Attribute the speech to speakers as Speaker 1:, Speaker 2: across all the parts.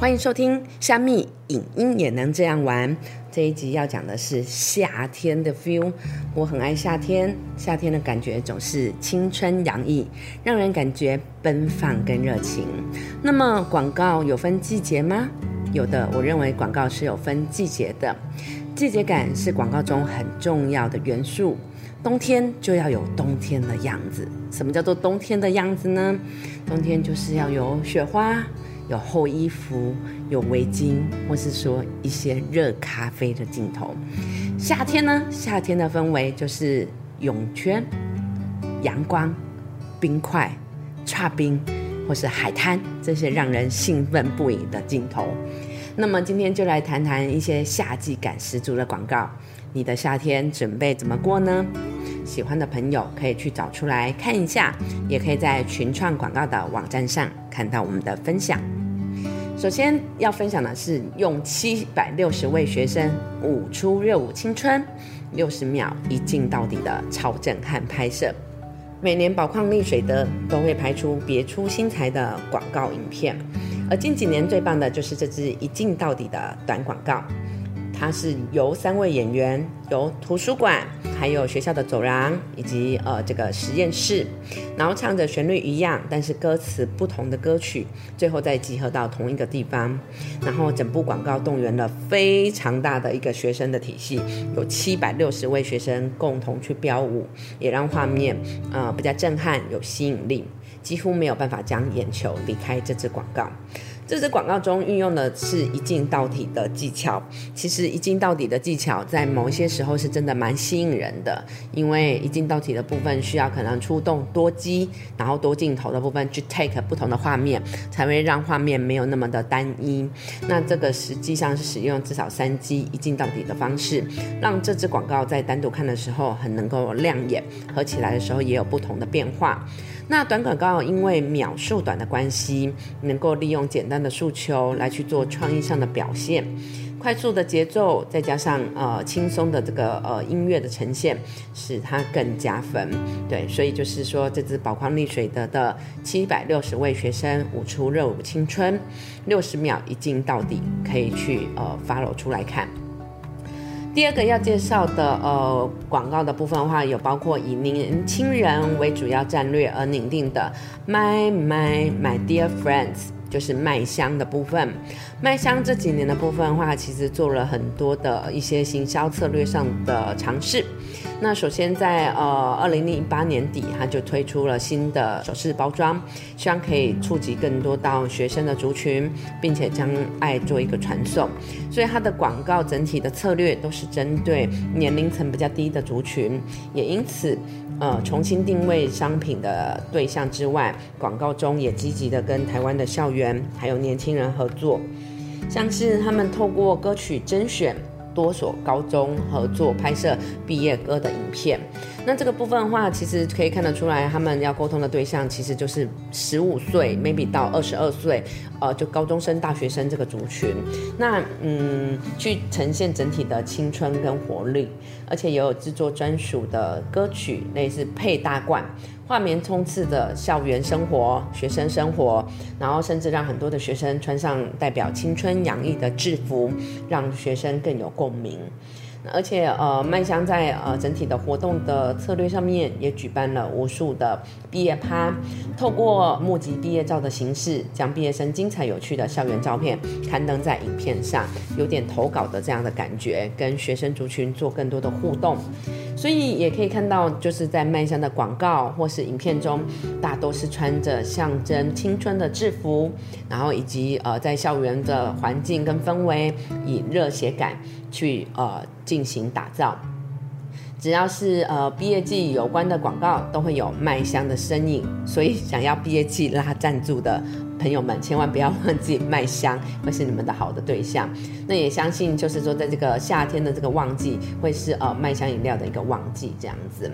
Speaker 1: 欢迎收听虾米影音也能这样玩。这一集要讲的是夏天的 feel。我很爱夏天，夏天的感觉总是青春洋溢，让人感觉奔放跟热情。那么广告有分季节吗？有的，我认为广告是有分季节的。季节感是广告中很重要的元素。冬天就要有冬天的样子。什么叫做冬天的样子呢？冬天就是要有雪花。有厚衣服，有围巾，或是说一些热咖啡的镜头。夏天呢？夏天的氛围就是泳圈、阳光、冰块、差冰，或是海滩这些让人兴奋不已的镜头。那么今天就来谈谈一些夏季感十足的广告。你的夏天准备怎么过呢？喜欢的朋友可以去找出来看一下，也可以在群创广告的网站上看到我们的分享。首先要分享的是用七百六十位学生舞出热舞青春，六十秒一镜到底的超震撼拍摄。每年宝矿力水的都会拍出别出心裁的广告影片，而近几年最棒的就是这支一镜到底的短广告。它是由三位演员，由图书馆，还有学校的走廊，以及呃这个实验室，然后唱着旋律一样，但是歌词不同的歌曲，最后再集合到同一个地方，然后整部广告动员了非常大的一个学生的体系，有七百六十位学生共同去飙舞，也让画面呃比较震撼，有吸引力，几乎没有办法将眼球离开这支广告。这支广告中运用的是一镜到底的技巧。其实一镜到底的技巧在某些时候是真的蛮吸引人的，因为一镜到底的部分需要可能出动多机，然后多镜头的部分去 take 不同的画面，才会让画面没有那么的单一。那这个实际上是使用至少三机一镜到底的方式，让这支广告在单独看的时候很能够亮眼，合起来的时候也有不同的变化。那短广告因为秒数短的关系，能够利用简单的诉求来去做创意上的表现，快速的节奏再加上呃轻松的这个呃音乐的呈现，使它更加分。对，所以就是说这支宝矿力水的的七百六十位学生舞出热舞青春，六十秒一镜到底，可以去呃 follow 出来看。第二个要介绍的呃广告的部分的话，有包括以年轻人为主要战略而拟定的 My My My Dear Friends，就是麦香的部分。麦香这几年的部分的话，其实做了很多的一些行销策略上的尝试。那首先在呃二零零八年底，它就推出了新的首饰包装，希望可以触及更多到学生的族群，并且将爱做一个传送。所以它的广告整体的策略都是针对年龄层比较低的族群，也因此呃重新定位商品的对象之外，广告中也积极的跟台湾的校园还有年轻人合作，像是他们透过歌曲甄选。多所高中合作拍摄毕业歌的影片，那这个部分的话，其实可以看得出来，他们要沟通的对象其实就是十五岁，maybe 到二十二岁，呃，就高中生、大学生这个族群。那嗯，去呈现整体的青春跟活力，而且也有制作专属的歌曲，类似配大罐。画面充斥着校园生活、学生生活，然后甚至让很多的学生穿上代表青春洋溢的制服，让学生更有共鸣。而且，呃，麦香在呃整体的活动的策略上面，也举办了无数的毕业趴，透过募集毕业照的形式，将毕业生精彩有趣的校园照片刊登在影片上，有点投稿的这样的感觉，跟学生族群做更多的互动。所以也可以看到，就是在麦香的广告或是影片中，大都是穿着象征青春的制服，然后以及呃在校园的环境跟氛围，以热血感。去呃进行打造，只要是呃毕业季有关的广告，都会有麦香的身影。所以想要毕业季拉赞助的朋友们，千万不要忘记麦香会是你们的好的对象。那也相信就是说，在这个夏天的这个旺季，会是呃麦香饮料的一个旺季这样子。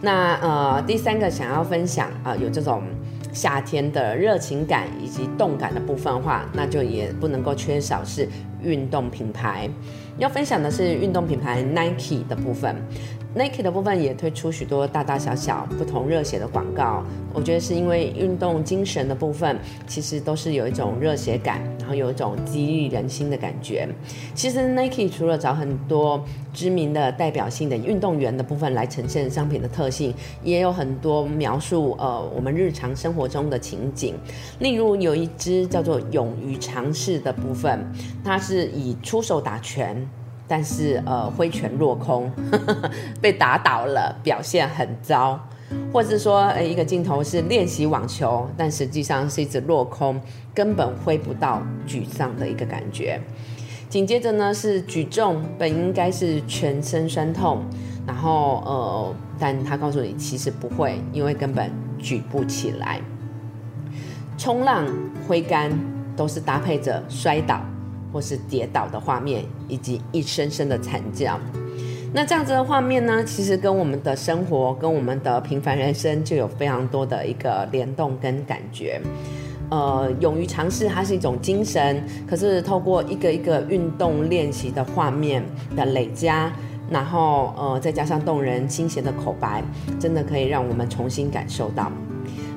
Speaker 1: 那呃第三个想要分享啊，有这种夏天的热情感以及动感的部分的话，那就也不能够缺少是运动品牌。要分享的是运动品牌 Nike 的部分。Nike 的部分也推出许多大大小小不同热血的广告，我觉得是因为运动精神的部分，其实都是有一种热血感，然后有一种激励人心的感觉。其实 Nike 除了找很多知名的代表性的运动员的部分来呈现商品的特性，也有很多描述呃我们日常生活中的情景。例如有一支叫做“勇于尝试”的部分，它是以出手打拳。但是呃挥拳落空，被打倒了，表现很糟，或者是说呃一个镜头是练习网球，但实际上是一直落空，根本挥不到，沮丧的一个感觉。紧接着呢是举重，本应该是全身酸痛，然后呃但他告诉你其实不会，因为根本举不起来。冲浪、挥杆都是搭配着摔倒。或是跌倒的画面，以及一声声的惨叫，那这样子的画面呢，其实跟我们的生活，跟我们的平凡人生就有非常多的一个联动跟感觉。呃，勇于尝试，它是一种精神，可是透过一个一个运动练习的画面的累加，然后呃，再加上动人清闲的口白，真的可以让我们重新感受到，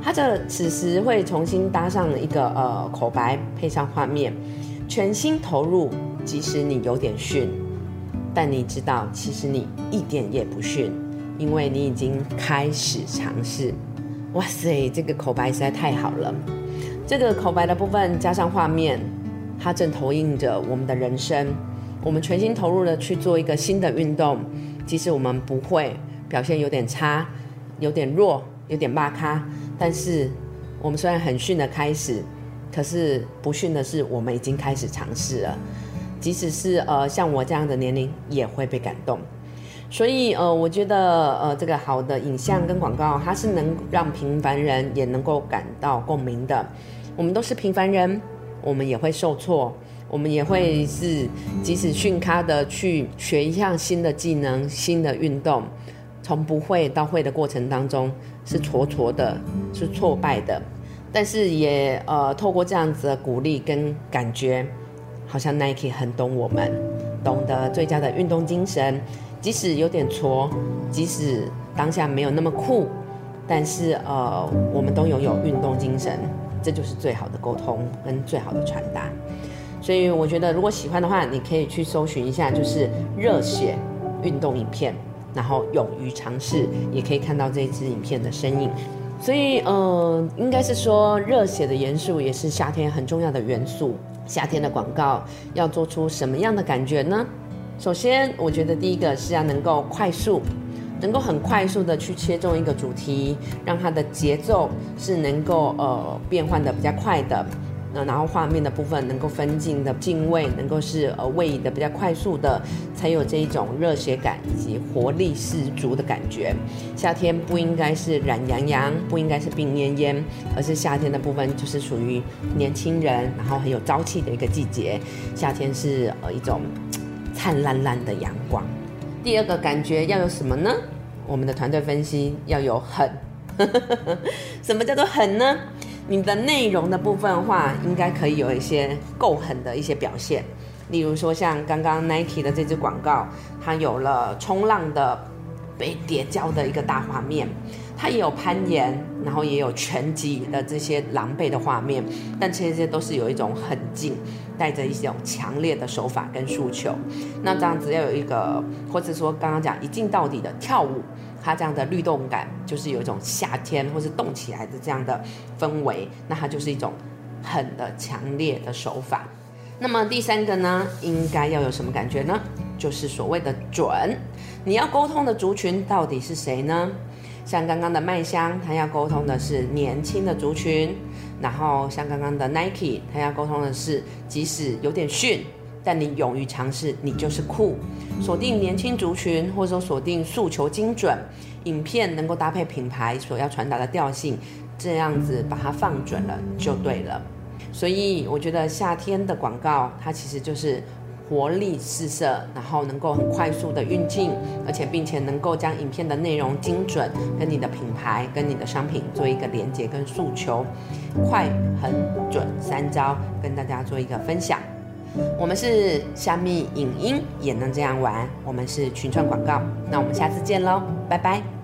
Speaker 1: 他这此时会重新搭上一个呃口白，配上画面。全心投入，即使你有点逊，但你知道，其实你一点也不逊，因为你已经开始尝试。哇塞，这个口白实在太好了！这个口白的部分加上画面，它正投影着我们的人生。我们全心投入的去做一个新的运动，即使我们不会，表现有点差，有点弱，有点骂咖，但是我们虽然很逊的开始。可是不训的是，我们已经开始尝试了。即使是呃像我这样的年龄，也会被感动。所以呃，我觉得呃这个好的影像跟广告，它是能让平凡人也能够感到共鸣的。我们都是平凡人，我们也会受挫，我们也会是即使训咖的去学一项新的技能、新的运动，从不会到会的过程当中是挫挫的，是挫败的。但是也呃，透过这样子的鼓励跟感觉，好像 Nike 很懂我们，懂得最佳的运动精神。即使有点挫，即使当下没有那么酷，但是呃，我们都拥有运动精神，这就是最好的沟通跟最好的传达。所以我觉得，如果喜欢的话，你可以去搜寻一下，就是热血运动影片，然后勇于尝试，也可以看到这支影片的身影。所以，呃，应该是说热血的元素也是夏天很重要的元素。夏天的广告要做出什么样的感觉呢？首先，我觉得第一个是要能够快速，能够很快速的去切中一个主题，让它的节奏是能够呃变换的比较快的。然后画面的部分能够分镜的进位能够是呃位移的比较快速的，才有这一种热血感以及活力十足的感觉。夏天不应该是懒洋洋，不应该是病恹恹，而是夏天的部分就是属于年轻人，然后很有朝气的一个季节。夏天是呃一种灿烂烂的阳光。第二个感觉要有什么呢？我们的团队分析要有狠。什么叫做狠呢？你的内容的部分话，应该可以有一些够狠的一些表现，例如说像刚刚 Nike 的这支广告，它有了冲浪的被叠焦的一个大画面，它也有攀岩，然后也有拳击的这些狼狈的画面，但其实这些都是有一种很近，带着一种强烈的手法跟诉求。那这样子要有一个，或者说刚刚讲一镜到底的跳舞。它这样的律动感，就是有一种夏天或是动起来的这样的氛围，那它就是一种狠的、强烈的手法。那么第三个呢，应该要有什么感觉呢？就是所谓的准。你要沟通的族群到底是谁呢？像刚刚的麦香，他要沟通的是年轻的族群；然后像刚刚的 Nike，他要沟通的是即使有点逊。但你勇于尝试，你就是酷。锁定年轻族群，或者说锁定诉求精准，影片能够搭配品牌所要传达的调性，这样子把它放准了就对了。所以我觉得夏天的广告，它其实就是活力四射，然后能够很快速的运镜，而且并且能够将影片的内容精准跟你的品牌、跟你的商品做一个连接跟诉求，快、很、准三招跟大家做一个分享。我们是虾米影音也能这样玩，我们是群创广告，那我们下次见喽，拜拜。